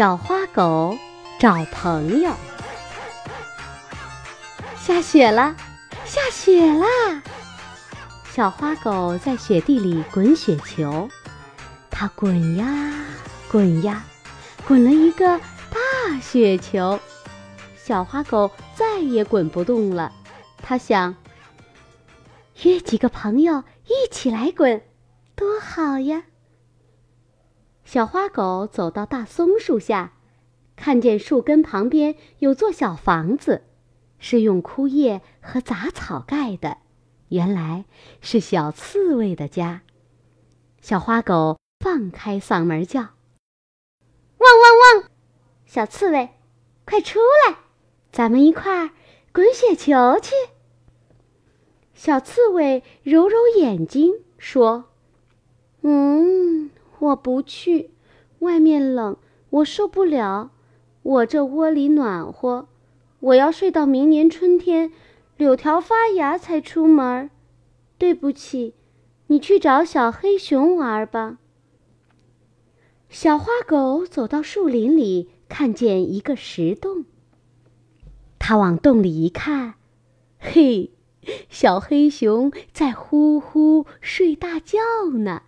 小花狗找朋友。下雪了，下雪啦！小花狗在雪地里滚雪球，它滚呀滚呀，滚了一个大雪球。小花狗再也滚不动了，它想：约几个朋友一起来滚，多好呀！小花狗走到大松树下，看见树根旁边有座小房子。是用枯叶和杂草盖的，原来是小刺猬的家。小花狗放开嗓门叫：“汪汪汪！小刺猬，快出来，咱们一块儿滚雪球去。”小刺猬揉揉眼睛说：“嗯，我不去，外面冷，我受不了。我这窝里暖和。”我要睡到明年春天，柳条发芽才出门。对不起，你去找小黑熊玩吧。小花狗走到树林里，看见一个石洞。它往洞里一看，嘿，小黑熊在呼呼睡大觉呢。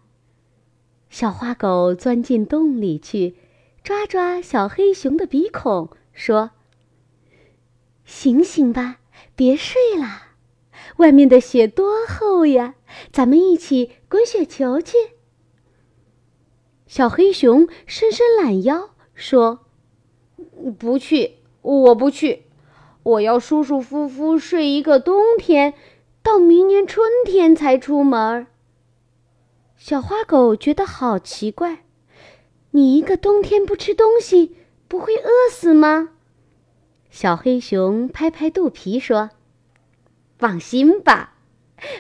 小花狗钻进洞里去，抓抓小黑熊的鼻孔，说。醒醒吧，别睡了，外面的雪多厚呀！咱们一起滚雪球去。小黑熊伸伸懒腰说：“不去，我不去，我要舒舒服服睡一个冬天，到明年春天才出门。”小花狗觉得好奇怪：“你一个冬天不吃东西，不会饿死吗？”小黑熊拍拍肚皮说：“放心吧，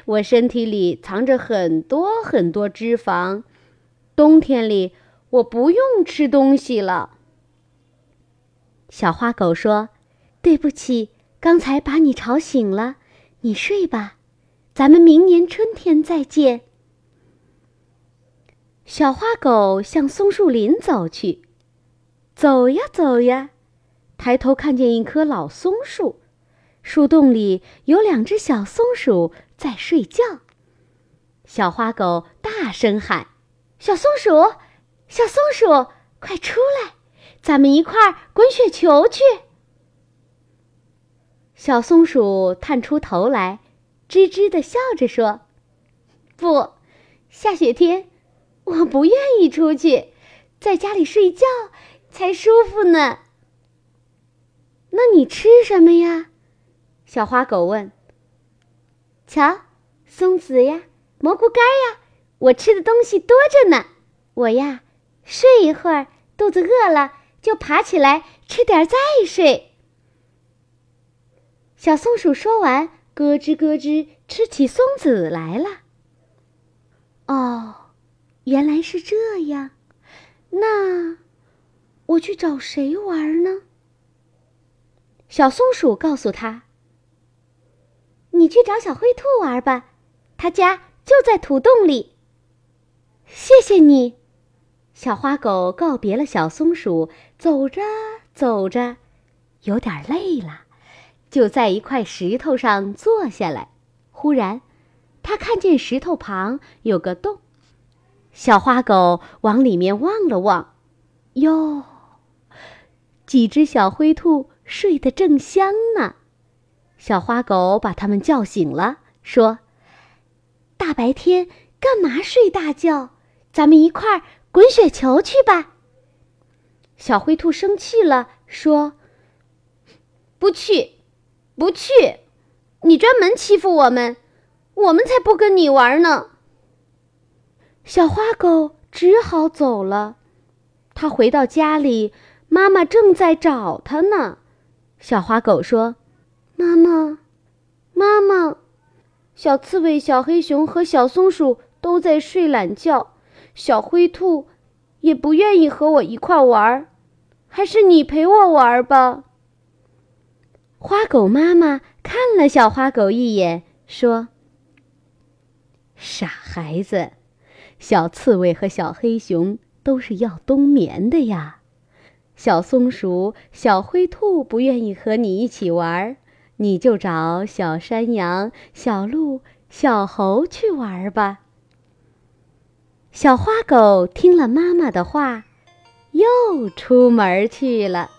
我身体里藏着很多很多脂肪，冬天里我不用吃东西了。”小花狗说：“对不起，刚才把你吵醒了，你睡吧，咱们明年春天再见。”小花狗向松树林走去，走呀走呀。抬头看见一棵老松树，树洞里有两只小松鼠在睡觉。小花狗大声喊：“小松鼠，小松鼠，快出来，咱们一块儿滚雪球去！”小松鼠探出头来，吱吱的笑着说：“不，下雪天我不愿意出去，在家里睡觉才舒服呢。”那你吃什么呀？小花狗问。瞧，松子呀，蘑菇干呀，我吃的东西多着呢。我呀，睡一会儿，肚子饿了就爬起来吃点再睡。小松鼠说完，咯吱咯吱吃起松子来了。哦，原来是这样。那我去找谁玩呢？小松鼠告诉他：“你去找小灰兔玩吧，他家就在土洞里。”谢谢你，小花狗告别了小松鼠，走着走着，有点累了，就在一块石头上坐下来。忽然，他看见石头旁有个洞，小花狗往里面望了望，哟，几只小灰兔。睡得正香呢，小花狗把它们叫醒了，说：“大白天干嘛睡大觉？咱们一块儿滚雪球去吧。”小灰兔生气了，说：“不去，不去！你专门欺负我们，我们才不跟你玩呢。”小花狗只好走了。它回到家里，妈妈正在找它呢。小花狗说：“妈妈，妈妈，小刺猬、小黑熊和小松鼠都在睡懒觉，小灰兔也不愿意和我一块玩儿，还是你陪我玩吧。”花狗妈妈看了小花狗一眼，说：“傻孩子，小刺猬和小黑熊都是要冬眠的呀。”小松鼠、小灰兔不愿意和你一起玩，你就找小山羊、小鹿、小猴去玩吧。小花狗听了妈妈的话，又出门去了。